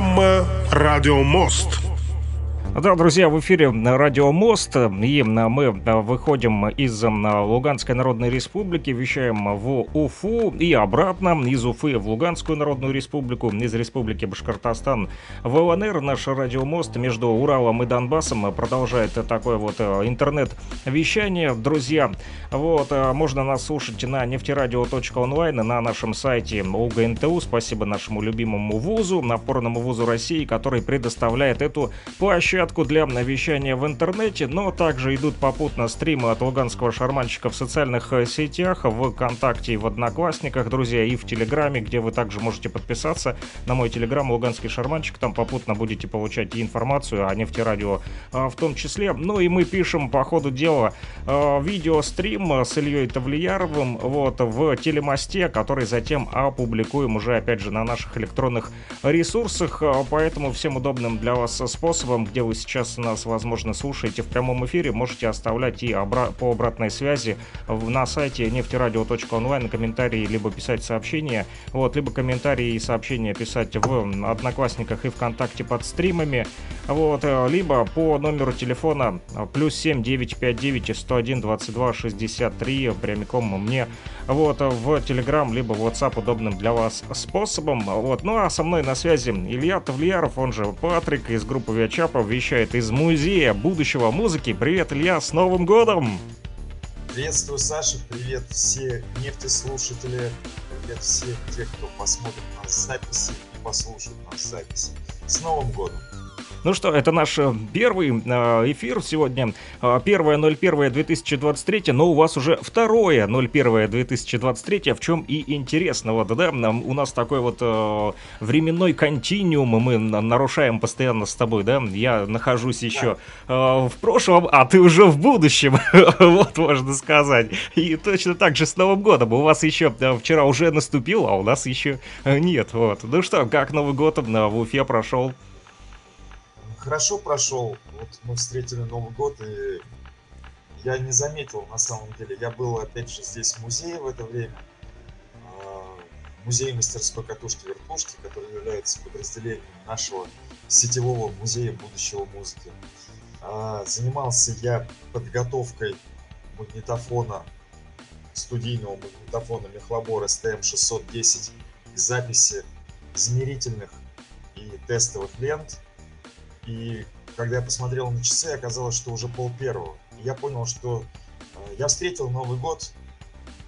Программа «Радио Мост». Да, друзья, в эфире Радио Мост, и мы выходим из Луганской Народной Республики, вещаем в Уфу и обратно, из Уфы в Луганскую Народную Республику, из Республики Башкортостан в ЛНР. Наш Радио Мост между Уралом и Донбассом продолжает такое вот интернет-вещание, друзья. Вот, можно нас слушать на нефтерадио.онлайн, на нашем сайте УГНТУ. Спасибо нашему любимому вузу, напорному вузу России, который предоставляет эту площадку площадку для вещания в интернете, но также идут попутно стримы от луганского шарманщика в социальных э, сетях, в ВКонтакте и в Одноклассниках, друзья, и в Телеграме, где вы также можете подписаться на мой Телеграм «Луганский шарманщик», там попутно будете получать информацию о нефтерадио а, в том числе. Ну и мы пишем по ходу дела э, видеострим с Ильей Тавлияровым вот, в телемосте, который затем опубликуем уже, опять же, на наших электронных ресурсах, э, поэтому всем удобным для вас способом, где вы сейчас нас, возможно, слушаете в прямом эфире, можете оставлять и обра- по обратной связи на сайте нефтерадио.онлайн комментарии, либо писать сообщения, вот, либо комментарии и сообщения писать в Одноклассниках и ВКонтакте под стримами, вот, э, либо по номеру телефона плюс 7 959 101 22 63 прямиком мне вот, в Telegram, либо в WhatsApp удобным для вас способом. Вот. Ну а со мной на связи Илья Тавлияров, он же Патрик из группы Виачапа, вещает из Музея будущего музыки. Привет, Илья, с Новым годом! Приветствую, Саша, привет все нефтеслушатели, привет всех тех, кто посмотрит нас записи и послушает нас записи. С Новым годом! Ну что, это наш э, первый э, эфир сегодня. Э, первое 01.2023, но у вас уже второе 01.2023, в чем и интересно. Вот, да, у нас такой вот временной континуум мы нарушаем постоянно с тобой, да? Я нахожусь еще в прошлом, а ты уже в будущем, вот можно сказать. И точно так же с Новым годом. У вас еще вчера уже наступил, а у нас еще нет. Вот. Ну что, как Новый год в Уфе прошел? Хорошо прошел. Вот мы встретили Новый год, и я не заметил, на самом деле. Я был, опять же, здесь в музее в это время. А, музей мастерской катушки-вертушки, который является подразделением нашего сетевого музея будущего музыки. А, занимался я подготовкой магнитофона, студийного магнитофона Мехлабор STM-610 к записи измерительных и тестовых лент и когда я посмотрел на часы, оказалось, что уже пол первого. И я понял, что э, я встретил Новый год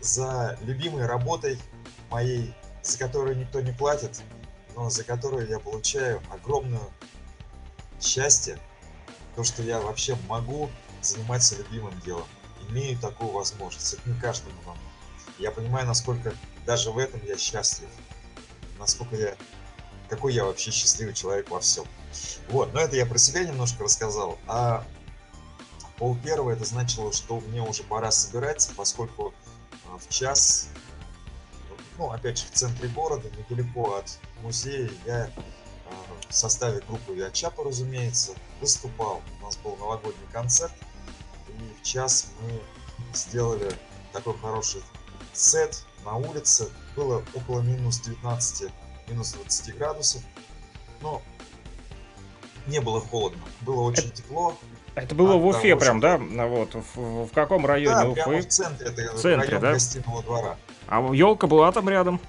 за любимой работой моей, за которую никто не платит, но за которую я получаю огромное счастье, то, что я вообще могу заниматься любимым делом, имею такую возможность. Это не каждому нам. Я понимаю, насколько даже в этом я счастлив, насколько я, какой я вообще счастливый человек во всем. Вот, но это я про себя немножко рассказал. А пол первого это значило, что мне уже пора собираться, поскольку а, в час, ну, опять же, в центре города, недалеко от музея, я а, в составе группы Виачапа, разумеется, выступал. У нас был новогодний концерт, и в час мы сделали такой хороший сет на улице. Было около минус 19, минус 20 градусов. Но не было холодно, было очень это, тепло. Это было а, в Уфе прям, да? Вот, в, в каком районе да, Уфы? прямо в центре, это в центре, район да? гостиного двора. А елка была там рядом?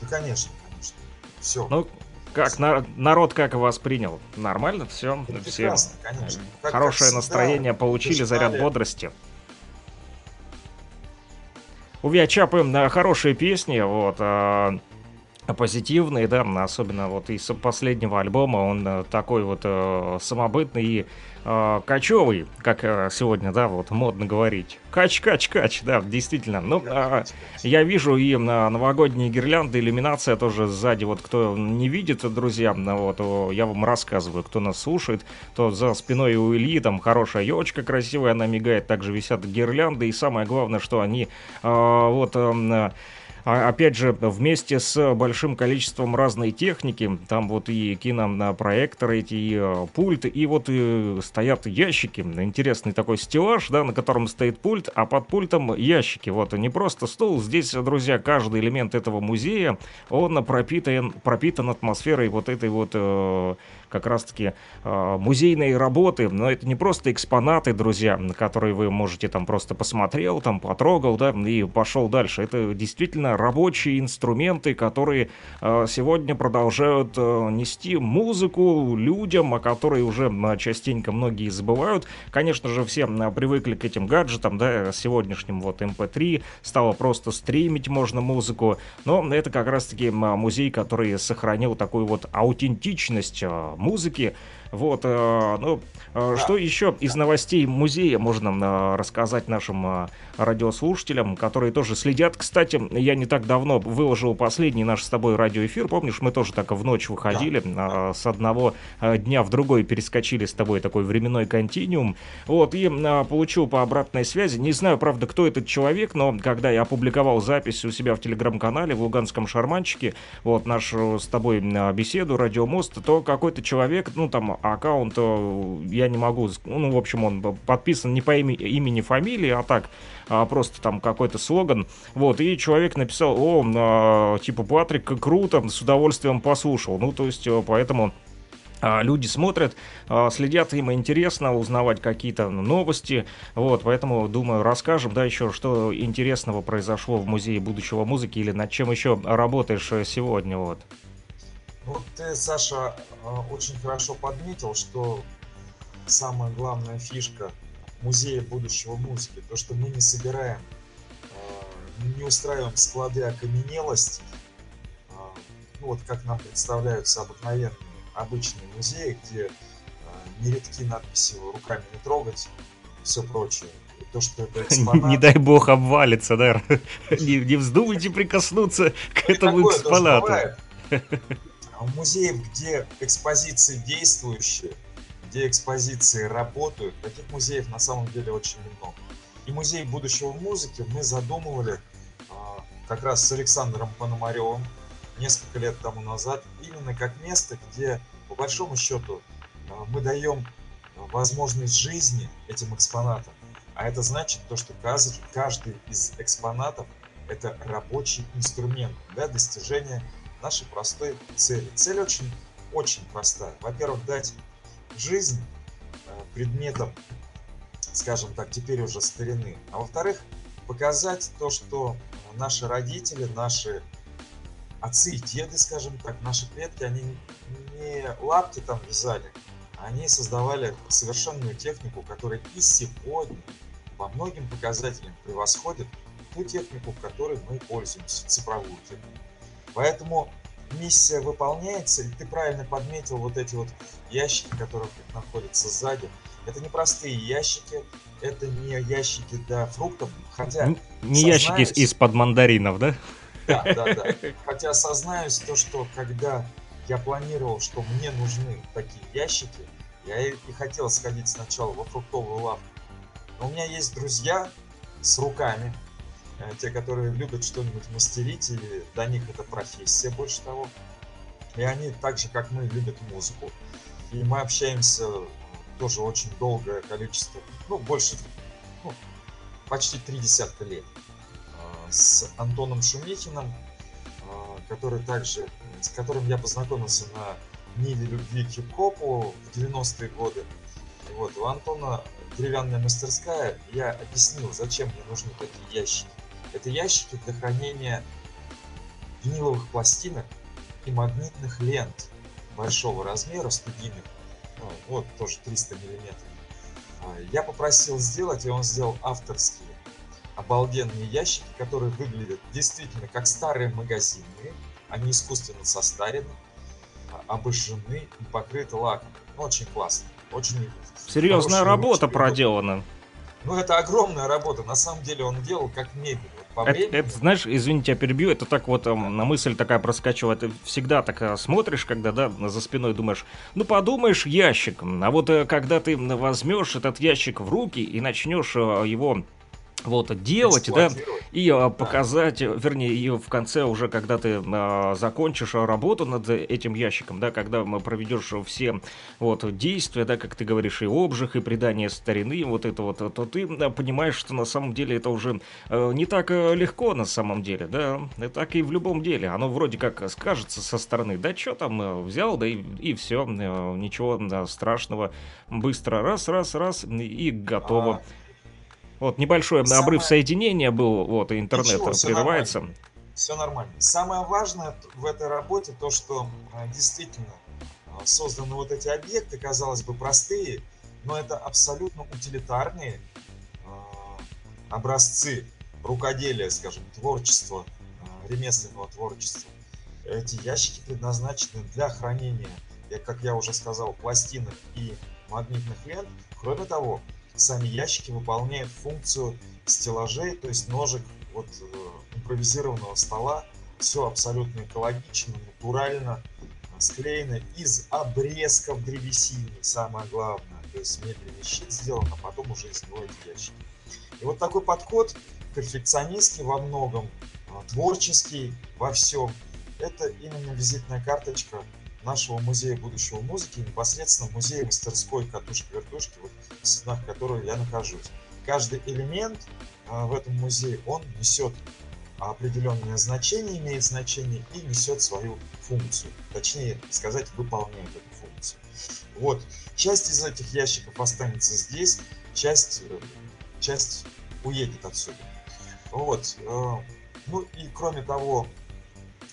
Да, конечно, конечно. Все. Ну, как на, народ как воспринял? Нормально все? Это все конечно. Как, хорошее как настроение всегда, получили, заряд бодрости. У Виачапы хорошие песни, вот. А, позитивный, да, особенно вот из последнего альбома, он э, такой вот э, самобытный и э, кочевый, как э, сегодня, да, вот модно говорить. Кач, кач, кач, да, действительно. Ну, э, я вижу и на новогодние гирлянды, иллюминация тоже сзади, вот кто не видит, друзья, вот, я вам рассказываю, кто нас слушает, то за спиной у Ильи там хорошая елочка красивая, она мигает, также висят гирлянды, и самое главное, что они э, вот... Э, опять же, вместе с большим количеством разной техники, там вот и кинопроекторы эти, и э, пульт, и вот и стоят ящики. Интересный такой стеллаж, да, на котором стоит пульт, а под пультом ящики. Вот, не просто стол, здесь, друзья, каждый элемент этого музея, он пропитан, пропитан атмосферой вот этой вот э, как раз-таки э, музейные работы, но это не просто экспонаты, друзья, которые вы можете там просто посмотрел, там потрогал, да, и пошел дальше. Это действительно рабочие инструменты, которые э, сегодня продолжают э, нести музыку людям, о которой уже э, частенько многие забывают. Конечно же, все привыкли к этим гаджетам, да, сегодняшним вот MP3, стало просто стримить можно музыку, но это как раз-таки музей, который сохранил такую вот аутентичность музыки. Вот, э, ну, э, что еще из новостей музея можно э, рассказать нашим радиослушателям, которые тоже следят. Кстати, я не так давно выложил последний наш с тобой радиоэфир. Помнишь, мы тоже так в ночь выходили, да. с одного дня в другой перескочили с тобой такой временной континуум. Вот, и получил по обратной связи. Не знаю, правда, кто этот человек, но когда я опубликовал запись у себя в телеграм-канале в Луганском шарманчике, вот нашу с тобой беседу, радиомост, то какой-то человек, ну, там, аккаунт я не могу, ну, в общем, он подписан не по имени, имени, фамилии, а так, а просто там какой-то слоган, вот, и человек написал, о, а, типа, Патрик, круто, с удовольствием послушал, ну, то есть, э, поэтому а, люди смотрят, следят, им интересно узнавать какие-то новости, вот, поэтому, думаю, расскажем, да, еще, что интересного произошло в Музее будущего музыки или над чем еще работаешь э, сегодня, вот. Вот ты, Саша, а, очень хорошо подметил, что самая главная фишка музея будущего музыки, то, что мы не собираем, а, не устраиваем склады окаменелости, а, ну вот как нам представляются обыкновенные обычные музеи, где нередки надписи руками не трогать, все прочее. И то, что это экспонат... Не дай бог обвалится, да? Не, не вздумайте прикоснуться к этому экспонату. А в музеях, где экспозиции действующие, где экспозиции работают, таких музеев на самом деле очень много. И музей будущего музыки мы задумывали а, как раз с Александром Пономаревым несколько лет тому назад, именно как место, где по большому счету а, мы даем возможность жизни этим экспонатам. А это значит то, что каждый из экспонатов это рабочий инструмент для достижения нашей простой цели. Цель очень, очень простая. Во-первых, дать жизнь э, предметам, скажем так, теперь уже старины. А во-вторых, показать то, что наши родители, наши отцы и деды, скажем так, наши предки, они не лапти там вязали, они создавали совершенную технику, которая и сегодня по многим показателям превосходит ту технику, которой мы пользуемся, цифровую технику. Поэтому миссия выполняется, и ты правильно подметил вот эти вот ящики, которые находятся сзади. Это не простые ящики, это не ящики для фруктов, хотя... Не, не ящики из-под мандаринов, да? Да, да, да. Хотя сознаюсь то, что когда я планировал, что мне нужны такие ящики, я и хотел сходить сначала во фруктовую лавку. Но у меня есть друзья с руками, те, которые любят что-нибудь мастерить, и для них это профессия больше того. И они так же, как мы, любят музыку. И мы общаемся тоже очень долгое количество, ну, больше, ну, почти три десятка лет э, с Антоном Шумихиным, э, который также, с которым я познакомился на Ниве любви к хип-хопу в 90-е годы. Вот, у Антона деревянная мастерская, я объяснил, зачем мне нужны такие ящики. Это ящики для хранения виниловых пластинок и магнитных лент большого размера, студийных, ну, вот тоже 300 миллиметров. А, я попросил сделать, и он сделал авторские обалденные ящики, которые выглядят действительно как старые магазинные. они искусственно состарены, а, обожжены и покрыты лаком. Ну, очень классно. Очень Серьезная работа ручки. проделана. Ну, это огромная работа. На самом деле он делал как мебель. Это, это, знаешь, извините, я перебью, это так вот эм, на мысль такая проскачивает. Ты всегда так э, смотришь, когда, да, за спиной думаешь, ну подумаешь, ящик. А вот э, когда ты возьмешь этот ящик в руки и начнешь э, его вот делать, да, и а, показать, э, вернее, ее в конце уже, когда ты а, закончишь а, работу над этим ящиком, да, когда м, проведешь все вот действия, да, как ты говоришь, и обжиг, и придание старины, вот это вот, то ты а, понимаешь, что на самом деле это уже э, не так э, легко на самом деле, да, и так и в любом деле, оно вроде как скажется со стороны, да, что там э, взял, да, и, все, ничего да, страшного, быстро раз, раз, раз, и готово. А, Вот небольшой Самое- обрыв соединения был, вот, и интернет Ничего, прерывается. Все нормально. Самое важное в этой работе то, что а, действительно а, созданы вот эти объекты, казалось бы, простые, но это абсолютно утилитарные а, образцы рукоделия, скажем, творчества, ремесленного творчества. Эти ящики предназначены для хранения, как я уже сказал, пластинок и магнитных лент. Кроме того, сами ящики выполняют функцию стеллажей, то есть ножек вот э, импровизированного стола. Все абсолютно экологично, натурально э, склеено из обрезков древесины, самое главное. То есть медленный щит сделан, а потом уже из него эти ящики. И вот такой подход перфекционистский во многом, э, творческий во всем. Это именно визитная карточка нашего музея будущего музыки, непосредственно музея мастерской катушки-вертушки, вот, в стенах которой я нахожусь. Каждый элемент а, в этом музее, он несет определенное значение, имеет значение и несет свою функцию. Точнее сказать, выполняет эту функцию. Вот. Часть из этих ящиков останется здесь, часть, э, часть уедет отсюда. Вот. э, Ну и кроме того,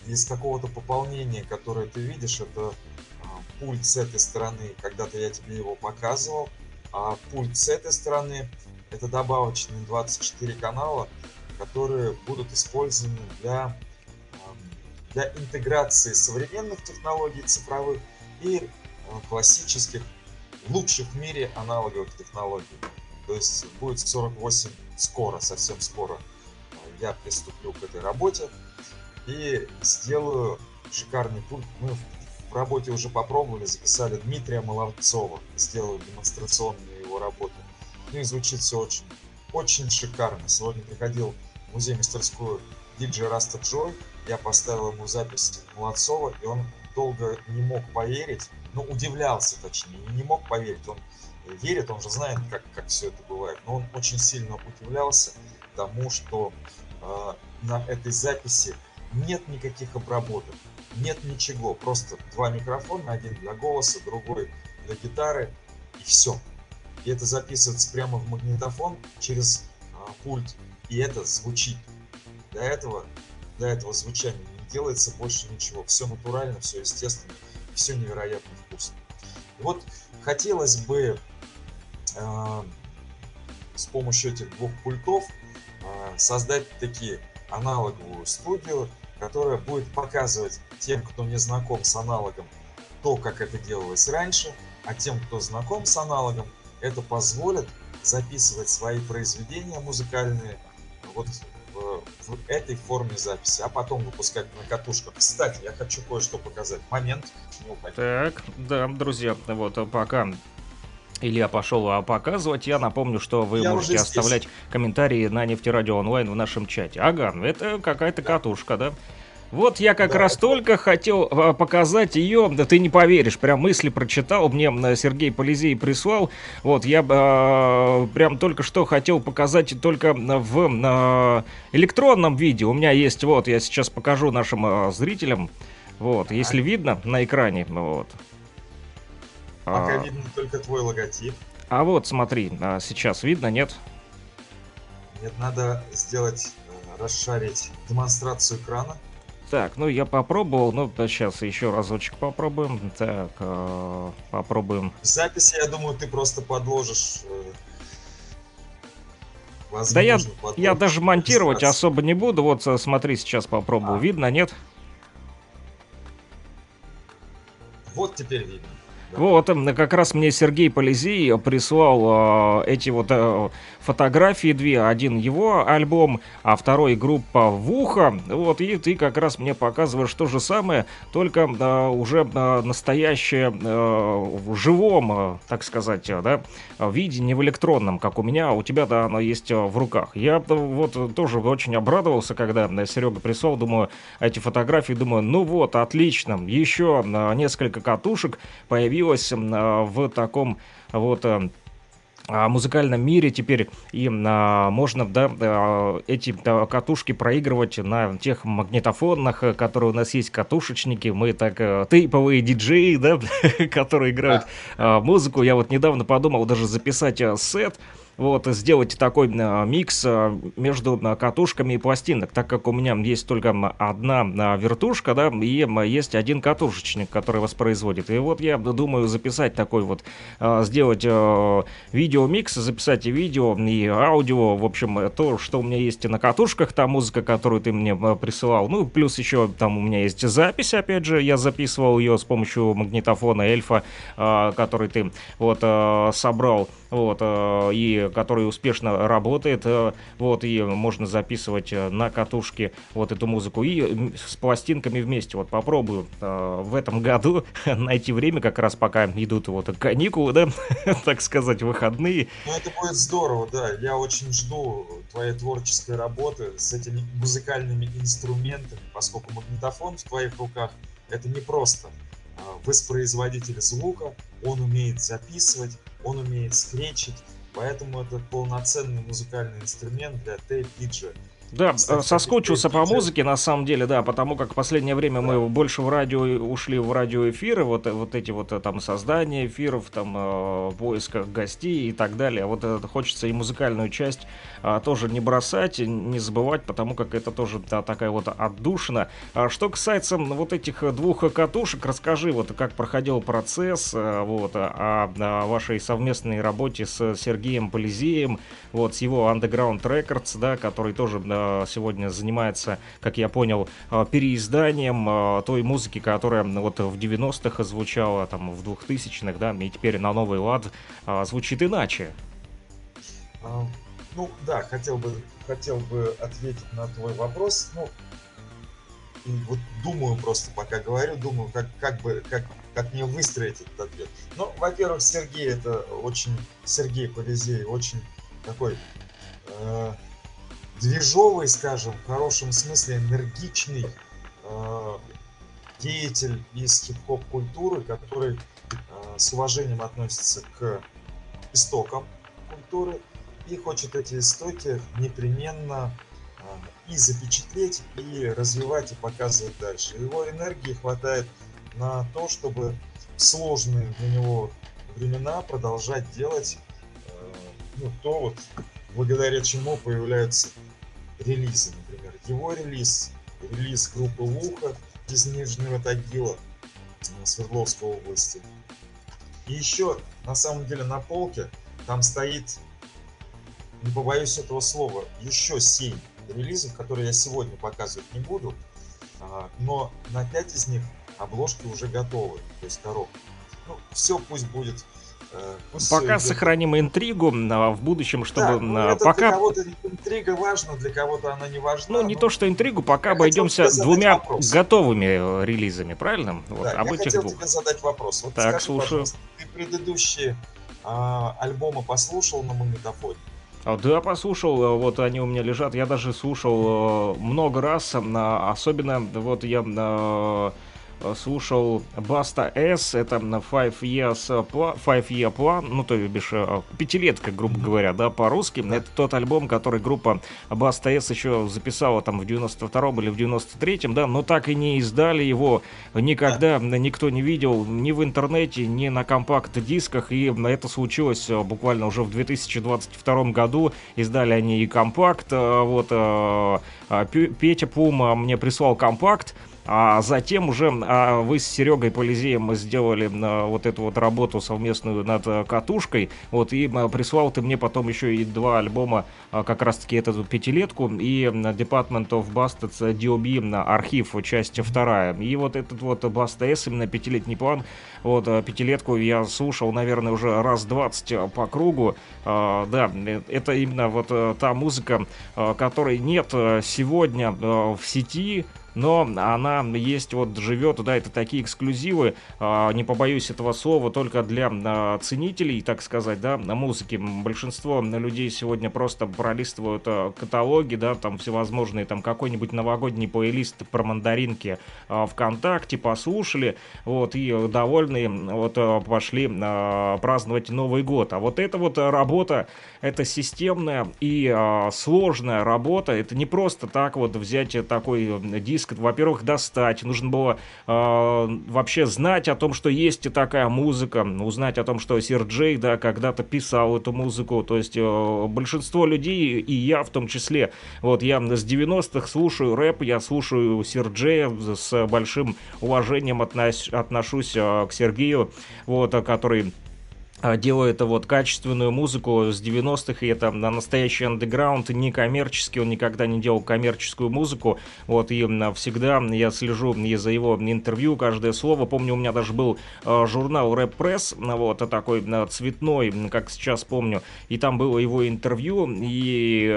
из какого-то пополнения, которое ты видишь, это а, пульт с этой стороны, когда-то я тебе его показывал, а пульт с этой стороны это добавочные 24 канала, которые будут использованы для, для интеграции современных технологий цифровых и а, классических, лучших в мире аналоговых технологий. То есть будет 48 скоро, совсем скоро а, я приступлю к этой работе и сделаю шикарный пульт. Мы в- работе уже попробовали, записали Дмитрия Молодцова, сделаю демонстрационную его работу. Ну и звучит все очень, очень шикарно. Сегодня приходил в музей-мастерскую диджей Раста Джой, я поставил ему запись Молодцова, и он долго не мог поверить, ну, удивлялся, точнее, не мог поверить, он верит, он же знает, как, как все это бывает, но он очень сильно удивлялся тому, что э, на этой записи нет никаких обработок, нет ничего, просто два микрофона, один для голоса, другой для гитары, и все. И это записывается прямо в магнитофон через а, пульт, и это звучит. Для этого, для этого звучания не делается больше ничего. Все натурально, все естественно, все невероятно вкусно. И вот хотелось бы а, с помощью этих двух пультов а, создать такие аналоговую студию, которая будет показывать тем, кто не знаком с аналогом, то, как это делалось раньше, а тем, кто знаком с аналогом, это позволит записывать свои произведения музыкальные вот в, в этой форме записи, а потом выпускать на катушках. Кстати, я хочу кое-что показать. Момент, не. Так, да, друзья, вот пока Илья пошел а, показывать, я напомню, что вы Я можете оставлять комментарии на нефтерадио онлайн в нашем чате. Ага, это какая-то катушка, да? Вот я как Да, раз это- только хотел а, показать ее, да ты не поверишь, прям мысли прочитал, мне Сергей Полизей прислал, вот я а, прям только что хотел показать только в а, электронном виде, у меня есть, вот, я сейчас покажу нашим а, зрителям, вот, если видно на экране, вот. Пока А, видно только твой логотип. а вот смотри, а, сейчас видно, нет? Нет, надо сделать, э, расшарить демонстрацию экрана. Так, ну я попробовал, ну сейчас еще разочек попробуем. Так, а, попробуем. В записи, я думаю, ты просто подложишь. э, Да я, возможно, подложишь я даже монтировать особо не буду. Вот а, смотри, сейчас попробую. А. Видно, нет? Вот теперь видно. Вот, как раз мне Сергей Полизей прислал э, эти вот э, фотографии две. Один его альбом, а второй группа «Вуха». Вот, и ты как раз мне показываешь то же самое, только э, уже э, настоящее э, в живом, э, так сказать, э, да, виде, не в электронном, как у меня, а у тебя, да, оно есть э, в руках. Я э, вот тоже очень обрадовался, когда Серега прислал, думаю, эти фотографии, думаю, ну вот, отлично, еще э, несколько катушек появилось в таком вот э, музыкальном мире теперь и а, можно да, а, эти да, катушки проигрывать на тех магнитофонах, которые у нас есть катушечники. Мы так а, тейповые диджеи, да, которые играют а, музыку. Я вот недавно подумал даже записать а, сет вот, сделать такой а, микс а, между а, катушками и пластинок, так как у меня есть только одна вертушка, да, и есть один катушечник, который воспроизводит. И вот я думаю записать такой вот, сделать видеомикс, записать и видео, и аудио, в общем, то, что у меня есть на катушках, та музыка, которую ты мне присылал, ну, плюс еще там у меня есть запись, опять же, я записывал ее с помощью магнитофона Эльфа, который ты вот собрал, вот, и который успешно работает, э, вот, и можно записывать э, на катушке вот эту музыку, и с пластинками вместе, вот, попробую э, в этом году найти время, как раз пока идут вот каникулы, да, так сказать, выходные. Ну, это будет здорово, да, я очень жду твоей творческой работы с этими музыкальными инструментами, поскольку магнитофон в твоих руках это не просто воспроизводитель звука, он умеет записывать, он умеет скречить, Поэтому это полноценный музыкальный инструмент для тейп-диджа. Да, Кстати, соскучился по музыке, на самом деле, да, потому как в последнее время мы больше в радио ушли в радиоэфиры, вот, вот эти вот там создания эфиров, там э, поисках гостей и так далее. Вот это хочется и музыкальную часть а, тоже не бросать, не забывать, потому как это тоже да, такая вот отдушина. А что касается вот этих двух катушек, расскажи, вот как проходил процесс а, вот, о, о вашей совместной работе с Сергеем Полизеем, вот, с его Underground Records, да, который тоже да, сегодня занимается, как я понял, а, переизданием а, той музыки, которая вот в 90-х звучала, там, в 2000-х, да, и теперь на новый лад звучит иначе. Ну да, хотел бы, хотел бы ответить на твой вопрос. Ну, и вот думаю просто, пока говорю, думаю, как, как бы, как, как мне выстроить этот ответ. Ну, во-первых, Сергей это очень, Сергей Полизей очень такой э, движовый, скажем, в хорошем смысле энергичный э, деятель из хип-хоп культуры, который э, с уважением относится к истокам культуры, и хочет эти истоки непременно а, и запечатлеть, и развивать, и показывать дальше. Его энергии хватает на то, чтобы в сложные для него времена продолжать делать э, ну, то, вот, благодаря чему появляются релизы, например. Его релиз, релиз группы Луха из Нижнего Тагила, э, Свердловской области. И еще, на самом деле, на полке там стоит не побоюсь этого слова, еще 7 релизов, которые я сегодня показывать не буду, а, но на 5 из них обложки уже готовы, то есть коробка. Ну, все пусть будет пока сохраним интригу а в будущем, чтобы да, ну, это пока... Для кого-то интрига важна, для кого-то она не важна. Ну, не то, что интригу, пока обойдемся двумя вопрос. готовыми э, релизами, правильно? Вот, да, об я хотел двух. тебе задать вопрос. Вот так, скажи, слушаю. Ты предыдущие а, альбомы послушал на магнитофоне? А, да, послушал, э, вот они у меня лежат, я даже слушал э, много раз, особенно вот я э, Э, слушал Баста S, это Five Years Plan, Five Year Plan, ну то бишь э, пятилетка, грубо говоря, да, по-русски. Это тот альбом, который группа Баста S еще записала там в 92-м или в 93-м, да, но так и не издали его. Никогда, никто не видел ни в интернете, ни на компакт-дисках, и это случилось э, буквально уже в 2022 году, издали они и компакт, вот, Петя Пума мне прислал компакт, А затем уже а, вы с Серегой Полизеем сделали а, вот эту вот работу совместную над а, катушкой. Вот, и а, прислал ты мне потом еще и два альбома, а, как раз-таки эту пятилетку и Department of Bastards DOB архив, часть вторая. И вот этот вот Баста S, именно пятилетний план, вот пятилетку я слушал, наверное, уже раз 20 по кругу. А, да, это именно вот та музыка, которой нет сегодня в сети, но она есть, вот живет, да, это такие эксклюзивы, э, не побоюсь этого слова, только для э, ценителей, так сказать, да, на музыке. Большинство людей сегодня просто пролистывают э, каталоги, да, там всевозможные, там какой-нибудь новогодний плейлист про мандаринки ВКонтакте, послушали, вот, и довольные, вот, пошли праздновать Новый год. А вот эта вот работа, это системная и сложная работа, это не просто так вот взять такой диск диск, во-первых, достать, нужно было э, вообще знать о том, что есть и такая музыка, узнать о том, что Серджей, да, когда-то писал эту музыку, то есть э, большинство людей, и я в том числе, вот я с 90-х слушаю рэп, я слушаю Серджея с большим уважением относ, отношусь э, к Сергею, вот, который а, делает вот качественную музыку с 90-х, и это на настоящий андеграунд, не коммерческий, он никогда не делал коммерческую музыку, вот, и всегда я слежу и за его интервью, каждое слово, помню, у меня даже был э, журнал Рэп Пресс, вот, такой э, цветной, как сейчас помню, и там было его интервью, и,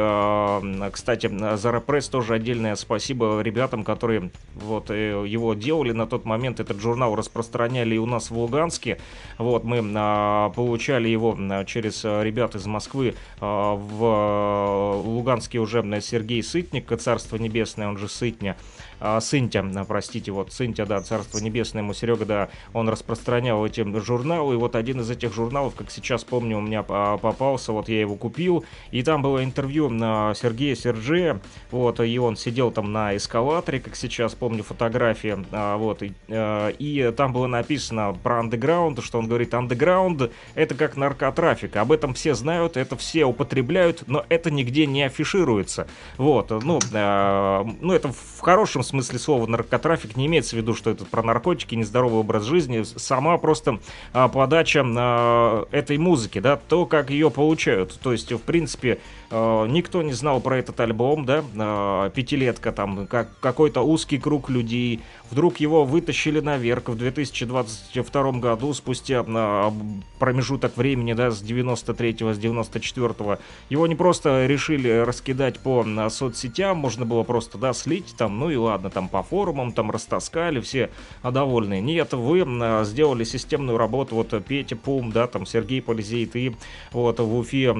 кстати, за Рэп Пресс тоже отдельное спасибо ребятам, которые вот э, его делали. На тот момент, этот журнал распространяли и у нас в Луганске, вот, мы э, получали его через э, ребят из Москвы а, в э, Луганске уже Сергей Сытник, Царство Небесное, он же Сытня, а, Сынтя, простите, вот Сынтя, да, Царство Небесное, ему Серега, да, он распространял эти журналы, и вот один из этих журналов, как сейчас помню, у меня попался, вот я его купил, и там было интервью на Сергея Серджея, вот, и он сидел там на эскалаторе, как сейчас помню фотографии, а, вот, и, и там было написано про андеграунд, что он говорит, андеграунд это как наркотрафик, об этом все знают, это все употребляют, но это нигде не афишируется, вот, ну, ну это в хорошем смысле смысле слова наркотрафик не имеется в виду, что это про наркотики, нездоровый образ жизни. Сама просто а, подача а, этой музыки, да, то, как ее получают. То есть, в принципе, никто не знал про этот альбом, да, а, пятилетка, там, как, какой-то узкий круг людей. Вдруг его вытащили наверх в 2022 году, спустя а, промежуток времени, да, с 93 с 94 -го. Его не просто решили раскидать по соцсетям, можно было просто, да, слить там, ну и ладно там по форумам там растаскали, все довольны. Нет, вы сделали системную работу, вот Петя Пум, да, там Сергей Полизей, ты вот в Уфе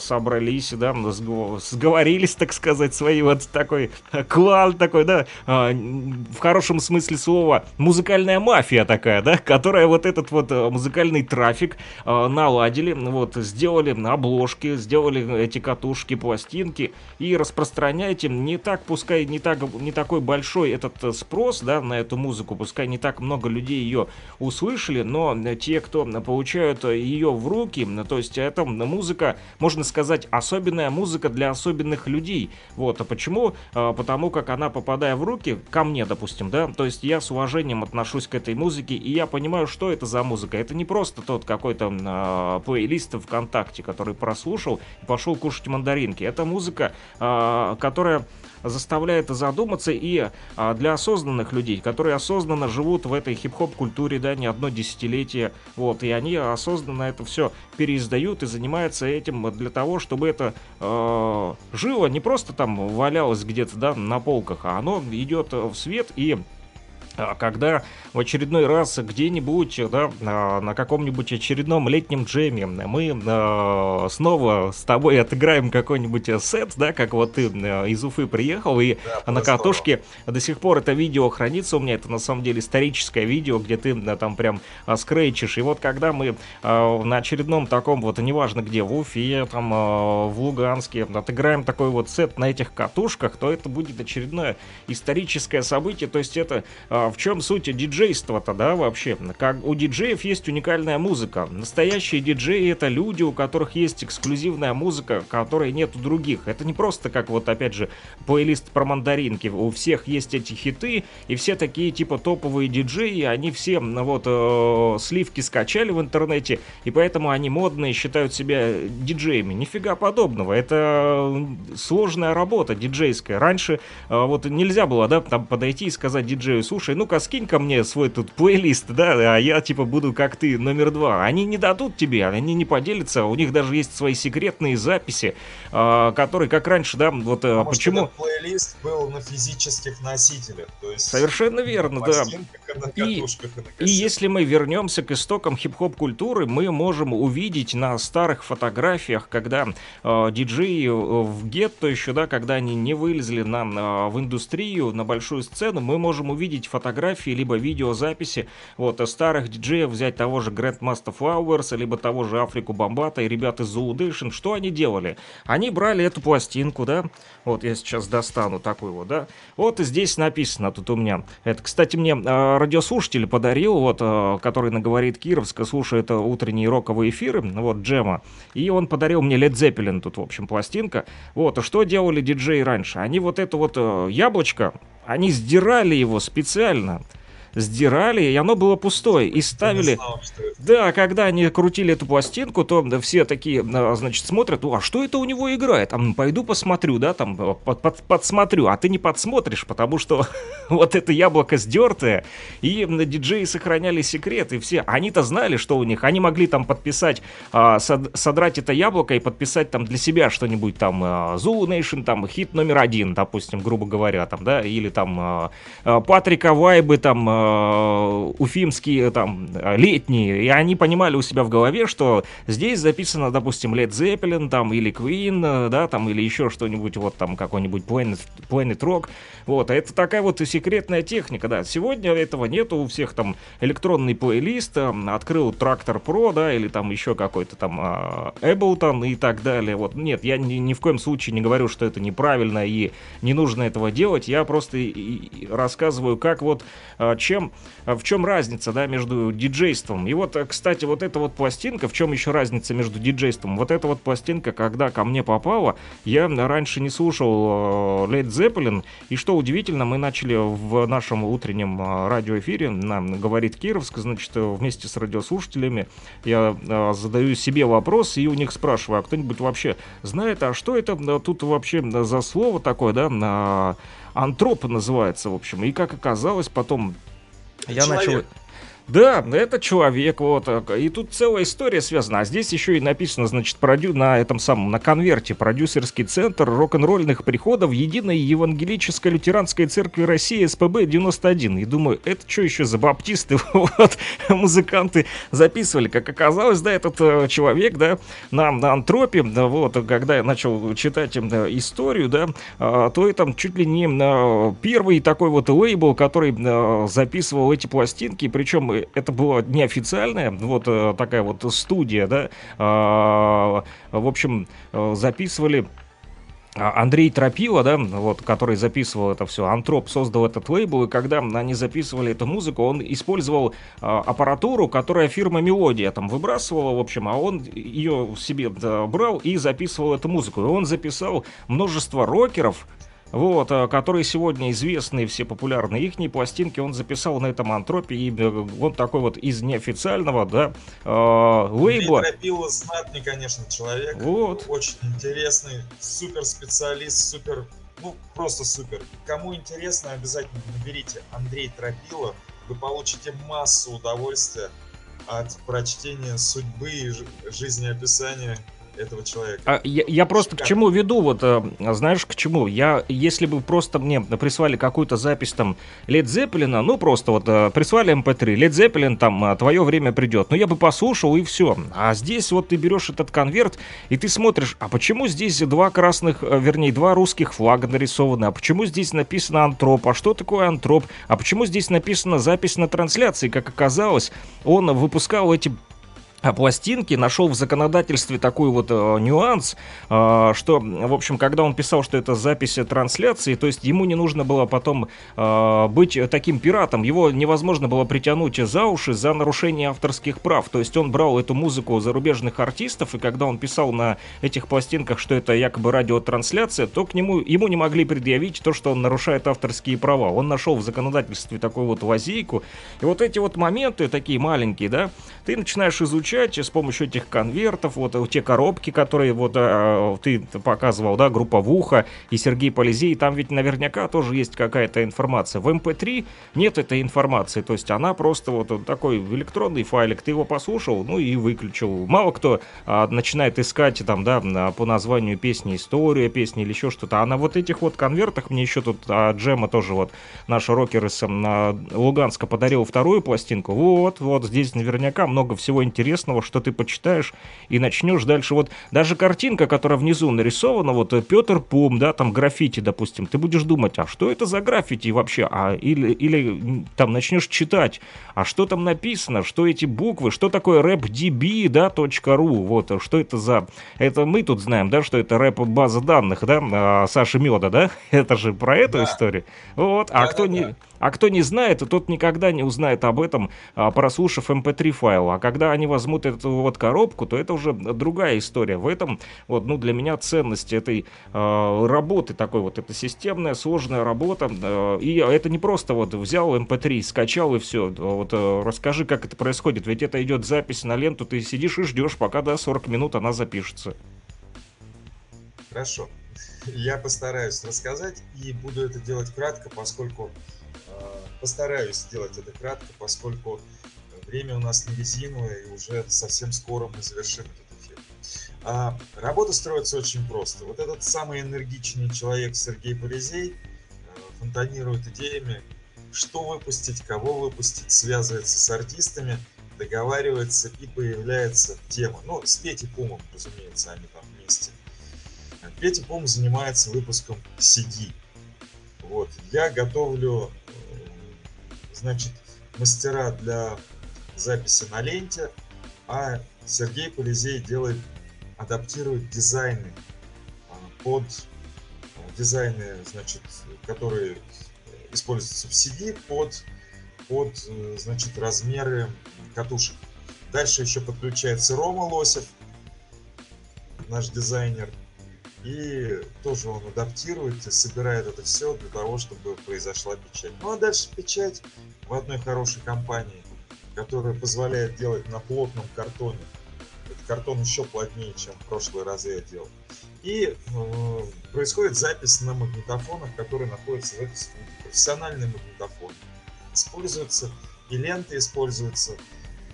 собрались, да, сговорились, так сказать, свои вот такой клан такой, да, а, в хорошем смысле слова, музыкальная мафия такая, да, которая вот этот вот музыкальный трафик наладили, вот, сделали обложки, сделали эти катушки, пластинки и распространяйте. Не так, пускай не так, не такой большой этот э, спрос, да, на эту музыку, пускай не так много людей ее услышали, но э, те, кто получают э, ее в руки, то есть это музыка, можно сказать, особенная музыка для особенных людей. Вот, а почему? А, потому как она, попадая в руки, ко мне, допустим, да, то есть я с уважением отношусь к этой музыке, и я понимаю, что это за музыка. Это не просто тот какой-то э, плейлист ВКонтакте, который прослушал и пошел кушать мандаринки. Это музыка, э, которая заставляет задуматься и а, для осознанных людей, которые осознанно живут в этой хип-хоп культуре, да, не одно десятилетие, вот, и они осознанно это все переиздают и занимаются этим для того, чтобы это э, жило, не просто там валялось где-то, да, на полках, а оно идет в свет и а когда в очередной раз где-нибудь, да, на каком-нибудь очередном летнем джеме мы а, снова с тобой отыграем какой-нибудь сет, да, как вот ты а, из Уфы приехал, и да, на катушке до сих пор это видео хранится. У меня, это на самом деле историческое видео, где ты там прям скрейчишь, и вот когда мы на очередном таком вот, неважно где, в Уфе, там, в Луганске, отыграем такой вот сет на этих катушках, то это будет очередное историческое событие, то есть это а, в чем суть диджейства-то, да, вообще? Как у диджеев есть уникальная музыка. Настоящие диджеи это люди, у которых есть эксклюзивная музыка, которой нет у других. Это не просто как вот, опять же, плейлист про мандаринки. У всех есть эти хиты, и все такие типа топовые диджеи, они все вот э, сливки скачали в интернете, и поэтому они модные, считают себя диджеями. Нифига подобного. Это сложная работа диджейская. Раньше э, вот нельзя было, да, там подойти и сказать диджею, слушай, ну-ка скинь ко мне свой тут плейлист, да, а я типа буду как ты номер два. Они не дадут тебе, они не поделятся, у них даже есть свои секретные записи, э, которые, как раньше, да, вот э, почему... Плейлист был на физических носителях, то есть Совершенно верно, да. и И- и, если мы вернемся к истокам хип-хоп культуры, мы можем увидеть на старых фотографиях, когда э, диджеи э, в гетто еще, да, когда они не вылезли на, э, в индустрию, на большую сцену, мы можем увидеть фотографии либо видеозаписи вот старых диджеев, взять того же Grandmaster Flowers, либо того же Африку Бомбата и ребят из Zoolation. Что они делали? Они брали эту пластинку, да, вот я сейчас достану такую вот, да, вот здесь написано тут у меня. Это, кстати, мне э, радиослушатель подарил, вот, э, который на говорит Кировска, слушает э, утренние роковые эфиры, вот, Джема, и он подарил мне Led Zeppelin, тут, в общем, пластинка. Вот, а что делали диджеи раньше? Они вот это вот э, яблочко, они сдирали его специально, сдирали, и оно было пустое, и ставили... знал. Да, когда они крутили эту пластинку, то да, все такие, а, значит, смотрят, «О, а что это у него играет? А, пойду посмотрю, да, там, э, под- под- подсмотрю. А ты не подсмотришь, потому что вот это яблоко сдертое, и м, диджеи сохраняли секрет, и все, они-то знали, что у них, они могли там подписать, а, сод- содрать это яблоко и подписать там для себя что-нибудь там, а, Zulu Nation, там, хит номер один, допустим, грубо говоря, там, да, или там а, а, Патрика Вайбы, там, а, уфимские, там, а, летние, и они понимали у себя в голове, что здесь записано, допустим, Led Zeppelin, там, или Queen, э, да, там, или еще что-нибудь, вот там, какой-нибудь Planet, Planet Rock, вот, а это такая вот и секретная техника, да, сегодня этого нету, у всех там электронный плейлист, э, открыл Трактор Pro, да, или там еще какой-то там Ableton и так далее, вот, нет, я ни, ни в коем случае не говорю, что это неправильно и не нужно этого делать, я просто и- и рассказываю, как вот, а, чем, а, в чем разница, да, между диджейством, и вот, э, кстати, вот эта вот пластинка, в чем еще разница между диджейством, вот эта вот пластинка, когда ко мне попала, я раньше не слушал э, Led Zeppelin, и что удивительно, мы начали в нашем утреннем э, радиоэфире, нам говорит Кировск, значит, вместе с радиослушателями, я задаю себе вопрос и у них спрашиваю, а кто-нибудь вообще знает, а что это тут вообще за слово такое, да, антроп называется, в общем, и как оказалось, потом я начал... Человек. Да, это человек, вот. э, И тут целая история связана. А здесь еще и написано, значит, продю... на этом самом, на конверте, продюсерский центр рок-н-ролльных приходов Единой Евангелической Лютеранской Церкви России СПБ-91. И думаю, это что еще за баптисты, вот, музыканты записывали. Как оказалось, да, этот э, человек, да, на, на антропе, да, вот, когда я начал читать им, да, историю, да, а, то это чуть ли не первый такой вот лейбл, который записывал эти пластинки, причем э, это было неофициальная, вот э, такая вот студия, да, а, в общем, э, записывали а, Андрей Тропила, да, вот, который записывал это все, Антроп создал этот лейбл, и когда они записывали эту музыку, он использовал а, аппаратуру, которая фирма Мелодия там выбрасывала, в общем, а он ее себе да, брал и записывал эту музыку. И он записал множество рокеров, вот, а, которые сегодня известные, все популярные ихние пластинки, он записал на этом антропе, и э, вот такой вот из неофициального, да, э, лейбла. Тропила знатный, конечно, человек. Вот. Очень интересный, супер специалист, супер, ну, просто супер. Кому интересно, обязательно наберите Андрей Тропила. Вы получите массу удовольствия от прочтения судьбы и жи- жизнеописания этого человека. А я, я просто к чему веду, вот, э, знаешь, к чему? Я, если бы просто мне прислали какую-то запись там Led Zeppelin, ну просто вот э, прислали MP3, Led Zeppelin там э, твое время придет, ну я бы послушал и все. А здесь вот ты берешь этот конверт и ты смотришь, а почему здесь два красных, вернее, два русских флага нарисованы, а почему здесь написано антроп, а что такое антроп, а почему здесь написана запись на трансляции, как оказалось, он выпускал эти пластинки, нашел в законодательстве такой вот э, нюанс, э, что, в общем, когда он писал, что это запись трансляции, то есть ему не нужно было потом э, быть таким пиратом, его невозможно было притянуть за уши за нарушение авторских прав, то есть он брал эту музыку зарубежных артистов, и когда он писал на этих пластинках, что это якобы радиотрансляция, то к нему, ему не могли предъявить то, что он нарушает авторские права. Он нашел в законодательстве такую вот лазейку, и вот эти вот моменты такие маленькие, да, ты начинаешь изучать изучать с помощью этих конвертов, вот те коробки, которые вот э, ты показывал, да, группа Вуха и Сергей Полизей, там ведь наверняка тоже есть какая-то информация. В MP3 эм нет этой информации, то есть она просто вот такой электронный файлик, ты его послушал, ну и выключил. Мало кто а, начинает искать там, да, по названию песни история песни или еще что-то, а на вот этих вот конвертах мне еще тут а, Джема тоже вот наш рокер из а, Луганска подарил вторую пластинку, вот, вот здесь наверняка много всего интересного интересного, что ты почитаешь и начнешь дальше. Вот даже картинка, которая внизу нарисована, вот э, Петр Пум, да, там граффити, допустим, ты будешь думать, а что это за граффити вообще? А, или, или там начнешь читать, а что там написано, что эти буквы, что такое рэп.db, да, .ру, вот, что это за... Это мы тут знаем, да, что это рэп-база данных, да, а, Саши Меда, да? Это же про эту да. историю. Вот, а да, кто да, не... Да. А кто не знает, тот никогда не узнает об этом, а, прослушав mp3 эм файл. А когда они возьмут эту вот коробку, то это уже другая история. В этом вот, ну, для меня ценность этой э, работы такой вот, это системная, сложная работа. Э, и это не просто вот взял mp3, эм скачал и все. Вот э, расскажи, как это происходит. Ведь это идет запись на ленту, ты сидишь и ждешь, пока до да, 40 минут она запишется. Хорошо. Я постараюсь рассказать и буду это делать кратко, поскольку Постараюсь сделать это кратко, поскольку время у нас не резиновое, и уже совсем скоро мы завершим этот эфир. А, работа строится очень просто. Вот этот самый энергичный человек Сергей Полизей э, фонтанирует идеями, что выпустить, кого выпустить, связывается с артистами, договаривается и появляется тема. Ну, с Петей Пумом, разумеется, они там вместе. Петя Пум занимается выпуском CD. Вот. Я готовлю значит, мастера для записи на ленте, а Сергей Полизей делает, адаптирует дизайны а, под а, дизайны, значит, которые используются в CD под, под значит, размеры катушек. Дальше еще подключается Рома Лосев, наш дизайнер, и тоже он адаптирует и собирает это все для того, чтобы произошла печать. Ну а дальше печать в одной хорошей компании, которая позволяет делать на плотном картоне. Этот картон еще плотнее, чем в прошлые разы я делал. И э, происходит запись на магнитофонах, которые находятся в этой студии. Профессиональный магнитофон. Используется и лента используется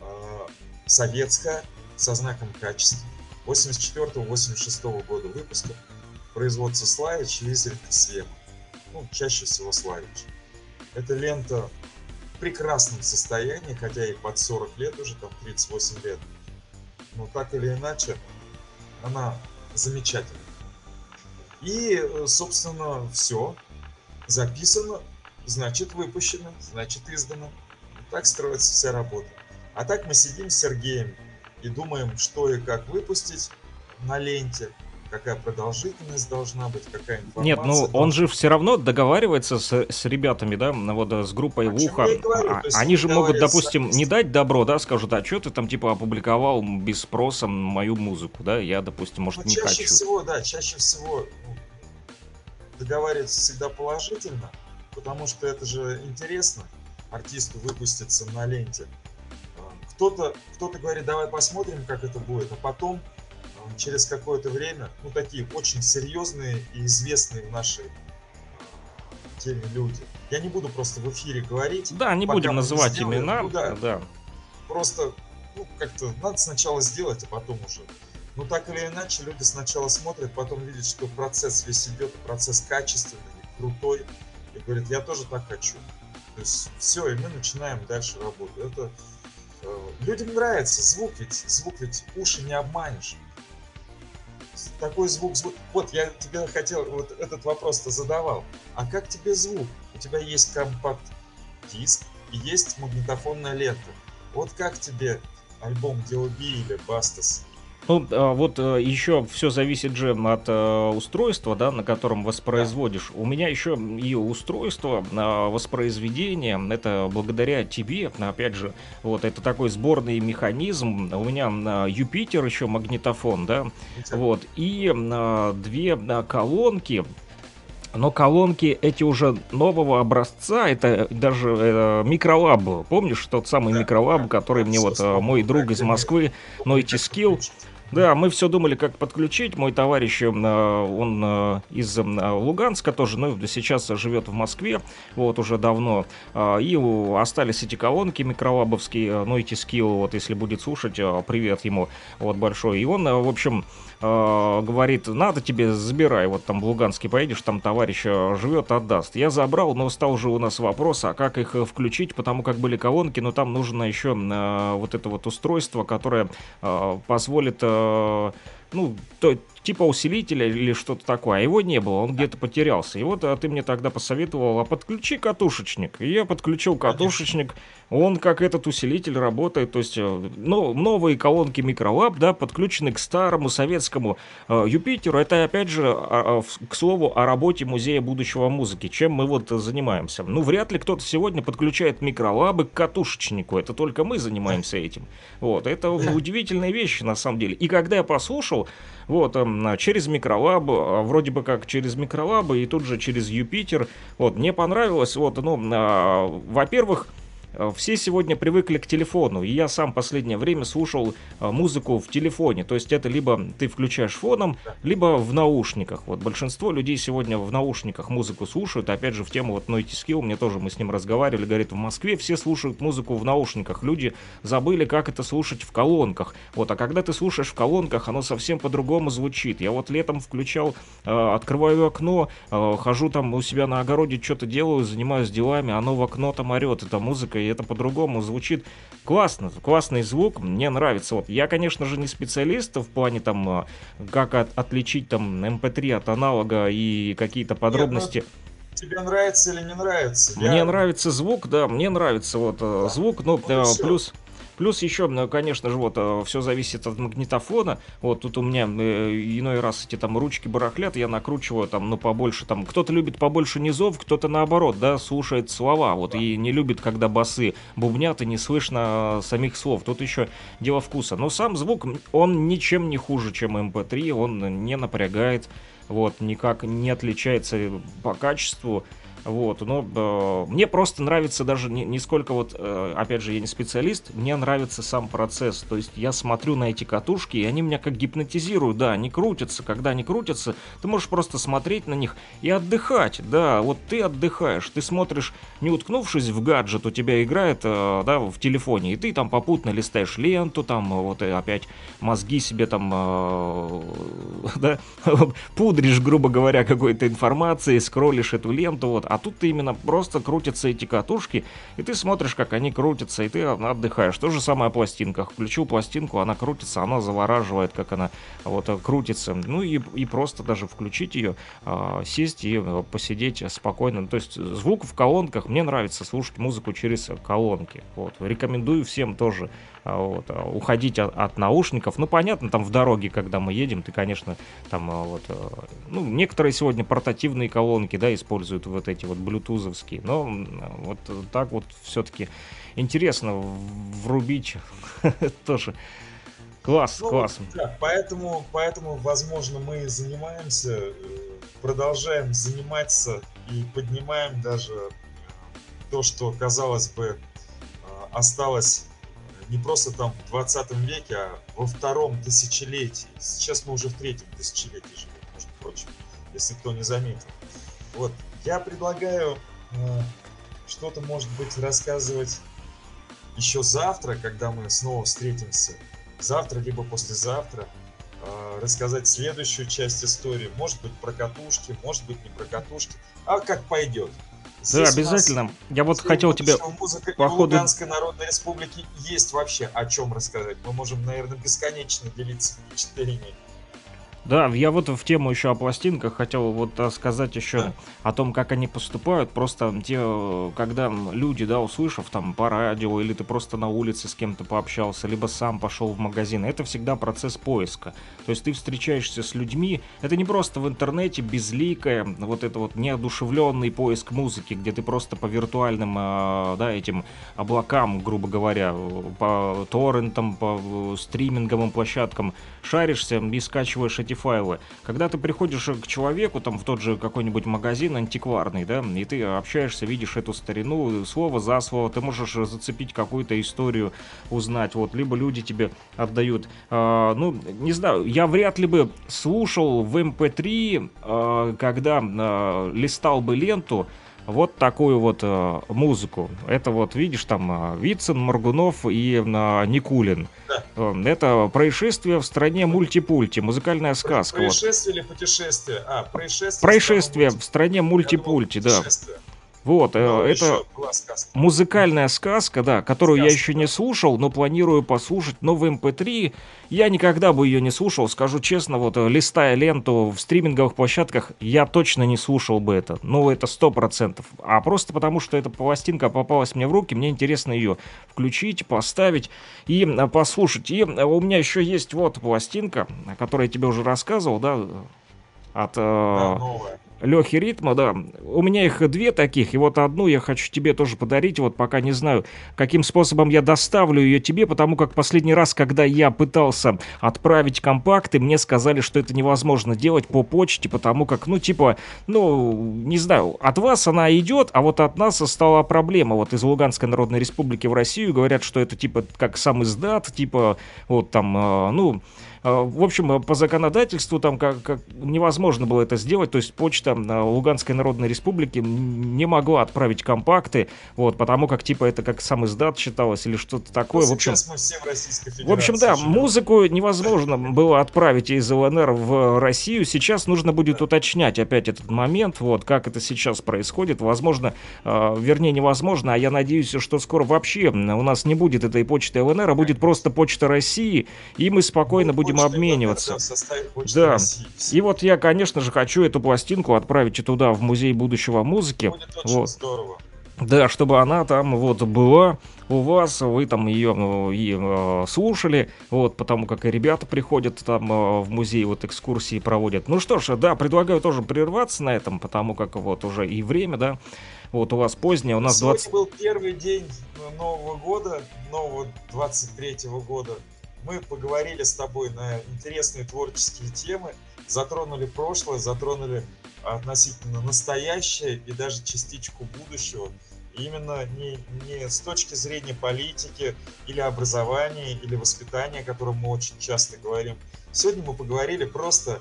э, советская со знаком качества 84-86 года выпуска производства Славич, Лизель и Свет. Ну, чаще всего Славич. Эта лента в прекрасном состоянии, хотя и под 40 лет уже, там 38 лет. Но так или иначе, она замечательна. И, собственно, все. Записано, значит выпущено, значит издано. Так строится вся работа. А так мы сидим с Сергеем и думаем, что и как выпустить на ленте, какая продолжительность должна быть, какая информация. Нет, ну он же все равно договаривается с, с ребятами, да, вот с группой в ухо. а, они же могут, допустим, не дать добро, да, скажут, а что ты там типа опубликовал без спроса мою музыку, да, я, допустим, может, ну, не чаще хочу. Чаще всего, да, чаще всего ну, договариваться всегда положительно, потому что это же интересно артисту выпуститься на ленте кто-то кто говорит, давай посмотрим, как это будет, а потом э, через какое-то время, ну, такие очень серьезные и известные в нашей э, теме люди. Я не буду просто в эфире говорить. Да, не будем называть не имена. Ну, да, да. Просто, ну, как-то надо сначала сделать, а потом уже. Ну, так или иначе, люди сначала смотрят, потом видят, что процесс весь идет, процесс качественный, крутой, и говорят, я тоже так хочу. То есть все, и мы начинаем дальше работу. Это людям нравится звук, ведь звук ведь уши не обманешь. Такой звук, звук. Вот я тебе хотел, вот этот вопрос-то задавал. А как тебе звук? У тебя есть компакт-диск и есть магнитофонная лента. Вот как тебе альбом DLB или Бастас. Ну, а, вот э, еще все зависит же от э, устройства, да, на котором воспроизводишь. У меня еще и устройство а, воспроизведения, это благодаря тебе, опять же, вот это такой сборный механизм. У меня Юпитер еще магнитофон, да, вот, и две колонки, но колонки эти уже нового образца, это даже э, микролаб. Помнишь тот самый микролаб, который мне вот э, мой друг из Москвы, Нойти Скилл, да, мы все думали, как подключить. Мой товарищ, э, он э, из э, Луганска тоже, но сейчас живет в Москве, вот уже давно. И остались эти колонки микролабовские, ну эти скилл, вот если будет слушать, привет ему, вот большой. И он, в общем, говорит, надо тебе, забирай, вот там в Луганске поедешь, там товарищ живет, отдаст. Я забрал, но стал уже у нас вопрос, а как их включить, потому как были колонки, но там нужно еще вот это вот устройство, которое позволит ну, то, типа усилителя или что-то такое, а его не было, он где-то потерялся. И вот а ты мне тогда посоветовал, а подключи катушечник. И я подключил катушечник, он как этот усилитель работает, то есть э, ну, новые колонки микролаб, да, подключены к старому советскому э, Юпитеру. Это опять же, а, а, к слову, о работе Музея будущего музыки, чем мы вот занимаемся. Ну, вряд ли кто-то сегодня подключает микролабы к катушечнику, это только мы занимаемся этим. Вот, это удивительные вещи на самом деле. И когда я послушал, вот, эм, через микролаб, а, вроде бы как через микролабы и тут же через Юпитер, вот, мне понравилось, вот, ну, а, во-первых, Э, все сегодня привыкли к телефону, и я сам последнее время слушал э, музыку в телефоне. То есть это либо ты включаешь фоном, либо в наушниках. Вот большинство людей сегодня в наушниках музыку слушают. Опять же, в тему вот Нойти Скилл, мне тоже мы с ним разговаривали, говорит, в Москве все слушают музыку в наушниках. Люди забыли, как это слушать в колонках. Вот, а когда ты слушаешь в колонках, оно совсем по-другому звучит. Я вот летом включал, э, открываю окно, хожу там у себя на огороде, что-то делаю, занимаюсь делами, оно в окно там орет, эта музыка, и это по-другому звучит классно, классный звук, мне нравится. Вот я, конечно же, не специалист в плане там, а, как от, отличить там MP3 эм от аналога и какие-то подробности. Нет, ну, тебе нравится или не нравится? Мне я... нравится звук, да, мне нравится вот э, да. звук, но ну, плюс Плюс еще, ну, конечно же, вот э, все зависит от магнитофона. Вот тут у меня э, иной раз эти там ручки барахлят, я накручиваю там, ну, побольше там. Кто-то любит побольше низов, кто-то наоборот, да, слушает слова, вот, и не любит, когда басы бубнят и не слышно самих слов. Тут еще дело вкуса. Но сам звук, он ничем не хуже, чем MP3, эм он не напрягает, вот, никак не отличается по качеству. Вот, но э, мне просто нравится даже не, не сколько вот, э, опять же, я не специалист, мне нравится сам процесс. То есть я смотрю на эти катушки, и они меня как гипнотизируют, да, они крутятся. Когда они крутятся, ты можешь просто смотреть на них и отдыхать, да, вот ты отдыхаешь, ты смотришь, не уткнувшись в гаджет, у тебя играет, э, да, в телефоне, и ты там попутно листаешь ленту, там, вот и опять мозги себе там, э, да, пудришь, грубо говоря, какой-то информацией, скроллишь эту ленту, вот, а тут ты именно просто крутятся эти катушки, и ты смотришь, как они крутятся, и ты отдыхаешь. То же самое о пластинках. Включил пластинку, она крутится, она завораживает, как она вот крутится. Ну и, и просто даже включить ее, э, сесть и э, посидеть спокойно. То есть звук в колонках, мне нравится слушать музыку через колонки. Вот. Рекомендую всем тоже а, вот, а, уходить от, от наушников. Ну, понятно, там в дороге, когда мы едем, ты, конечно, там а, вот, ну, некоторые сегодня портативные колонки, да, используют вот эти вот блютузовские, но вот так вот все-таки интересно врубить тоже. Класс, ну, класс. Да, поэтому, поэтому, возможно, мы занимаемся, э, продолжаем заниматься и поднимаем даже то, что, казалось бы, осталось не просто там в 20 веке, а во втором тысячелетии. Сейчас мы уже в третьем тысячелетии живем, между прочим, если кто не заметил. Вот, я предлагаю э, что-то, может быть, рассказывать еще завтра, когда мы снова встретимся. Завтра, либо послезавтра. Э, рассказать следующую часть истории. Может быть, про катушки, может быть, не про катушки. А как пойдет. Здесь да, обязательно. Я вот хотел тебе музыка по ходу... Луганской Народной Республики есть вообще о чем рассказать. Мы можем, наверное, бесконечно делиться впечатлениями. Да, я вот в тему еще о пластинках хотел вот сказать еще о том, как они поступают. Просто те, когда люди, да, услышав там по радио, или ты просто на улице с кем-то пообщался, либо сам пошел в магазин, это всегда процесс поиска. То есть ты встречаешься с людьми, это не просто в интернете безликое, вот это вот неодушевленный поиск музыки, где ты просто по виртуальным, э, да, этим облакам, грубо говоря, по торрентам, по э, стриминговым площадкам шаришься и скачиваешь эти файлы. Когда ты приходишь к человеку, там, в тот же какой-нибудь магазин антикварный, да, и ты общаешься, видишь эту старину, слово за слово, ты можешь зацепить какую-то историю, узнать, вот, либо люди тебе отдают. А, ну, не знаю, я вряд ли бы слушал в MP3, а, когда а, листал бы ленту, вот такую вот э, музыку. Это вот, видишь, там э, Вицин, Моргунов и Никулин. Да. Э, Это происшествие в стране мультипульти, музыкальная сказка. вот. Происшествие или путешествие? А, происшествие. Происшествие в стране Я думал, мультипульти, да. Вот, э, Но это еще была сказка. музыкальная сказка, да, которую я Сказка, еще да. не слушал, но планирую послушать. Но в MP3 я никогда бы ее не слушал, скажу честно, вот э, листая ленту в стриминговых площадках, я точно не слушал бы это. Ну, это сто процентов. А просто потому, что эта пластинка попалась мне в руки, мне интересно ее включить, поставить и э, послушать. И э, у меня еще есть вот пластинка, о которой я тебе уже рассказывал, да, от... э, Да, новая. Лехи Ритма, да. У меня их две таких, и вот одну я хочу тебе тоже подарить, вот пока не знаю, каким способом я доставлю ее тебе, потому как последний раз, когда я пытался отправить компакты, мне сказали, что это невозможно делать по почте, потому как, ну, типа, ну, не знаю, от вас она идет, а вот от нас стала проблема. Вот из Луганской Народной Республики в Россию говорят, что это типа как сам издат, типа, вот там, э, ну, В общем, э, по законодательству там как, как невозможно было это сделать, то есть почта э, Луганской Народной Республики не могла отправить компакты, вот, потому как типа это как сам издат считалось или что-то такое. Ну, в общем, мы все в Российской Федерации. в общем, да, живем. музыку невозможно было отправить из ЛНР в Россию. Сейчас нужно будет уточнять опять этот момент, вот как это сейчас происходит. Возможно, э, вернее, невозможно, а я надеюсь, что скоро вообще у нас не будет этой почты ЛНР, а будет просто почта России, и мы спокойно Ну, будем почта обмениваться. Да, И вот я, конечно же, хочу эту пластинку отправить и туда, в Музей будущего музыки. Будет очень Вот. здорово. Да, чтобы она там вот была у вас, вы там ее ну, и э, слушали, вот, потому как и ребята приходят там э, в музей, вот экскурсии проводят. Ну что ж, да, предлагаю тоже прерваться на этом, потому как вот уже и время, да, вот у вас позднее, у нас Сегодня 20... был первый день Нового года, нового 23-го года. Мы поговорили с тобой на интересные творческие темы, затронули прошлое, затронули относительно настоящее и даже частичку будущего. Именно не, не с точки зрения политики или образования, или воспитания, о котором мы очень часто говорим. Сегодня мы поговорили просто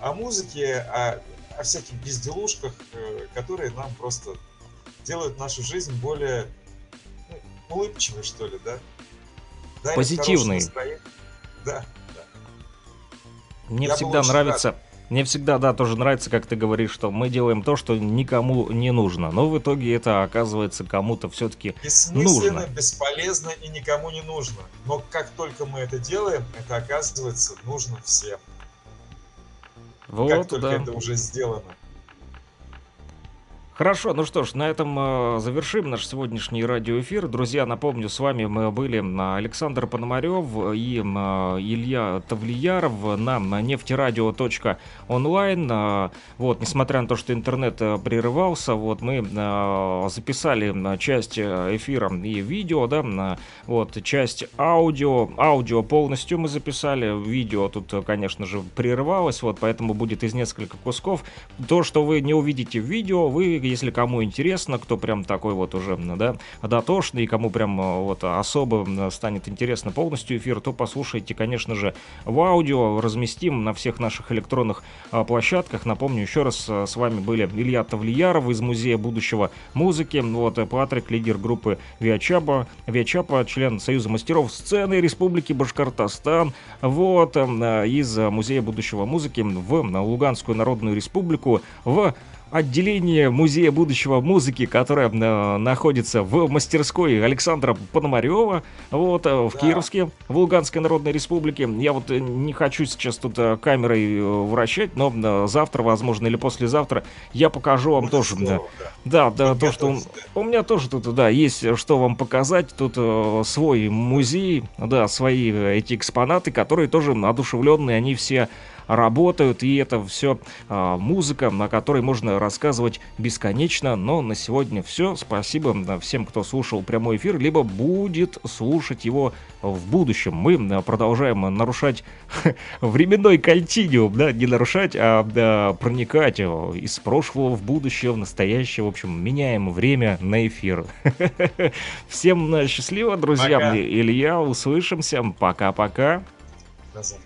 о музыке, о, о всяких безделушках, э, которые нам просто делают нашу жизнь более ну, улыбчивой, что ли, да? Хорошее настроение. Да. Мне я всегда нравится... Мне всегда, да, тоже нравится, как ты говоришь, что мы делаем то, что никому не нужно. Но в итоге это оказывается кому-то все-таки Нужно. бесполезно и никому не нужно. Но как только мы это делаем, это оказывается нужно всем. вот, как только да. это уже сделано. Хорошо, ну что ж, на этом э, завершим наш сегодняшний радиоэфир. Друзья, напомню, с вами мы были Александр Пономарев и э, Илья Тавлияров на нефтерадио.онлайн. Э, Вот, несмотря на то, что интернет прерывался, вот мы записали часть эфира и видео, да, вот, часть аудио. Аудио полностью мы записали, видео тут, конечно же, прерывалось, вот, поэтому будет из нескольких кусков. То, что вы не увидите в видео, вы, если кому интересно, кто прям такой вот уже, да, дотошный, кому прям э, вот особо станет интересно полностью эфир, то послушайте, конечно же, в аудио, разместим на всех наших электронных а, площадках. Напомню еще раз, а, с вами были Илья Тавлияров из Музея будущего музыки, вот, э, Патрик, лидер группы Виачапа, Виачапа, член Союза мастеров сцены Республики Башкортостан, вот, э, из э, Музея будущего музыки в э, Луганскую Народную Республику, в отделение Музея будущего музыки, которое э, находится в мастерской Александра Пономарева, вот, э, в Да. Кировске, в Луганской Народной Республике. Я вот э, не хочу сейчас тут э, камерой вращать, но завтра, возможно, или послезавтра я покажу вам Будет тоже. здорово, да. Да, да, то, что тоже, у меня тоже тут, да, есть что вам показать. Тут э, свой музей, да, свои эти экспонаты, которые тоже одушевленные, они все работают, и это все музыка, на которой можно рассказывать бесконечно. Но на сегодня все. Спасибо всем, кто слушал прямой эфир, либо будет слушать его в будущем. Мы э, продолжаем нарушать временной континуум, да, не нарушать, а да, проникать э, из прошлого в будущее, в настоящее. В общем, меняем время на эфир. Всем э, счастливо, друзья. Пока. Илья, услышимся. Пока-пока. До завтра.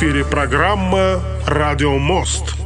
Эфире программа «Радио Мост».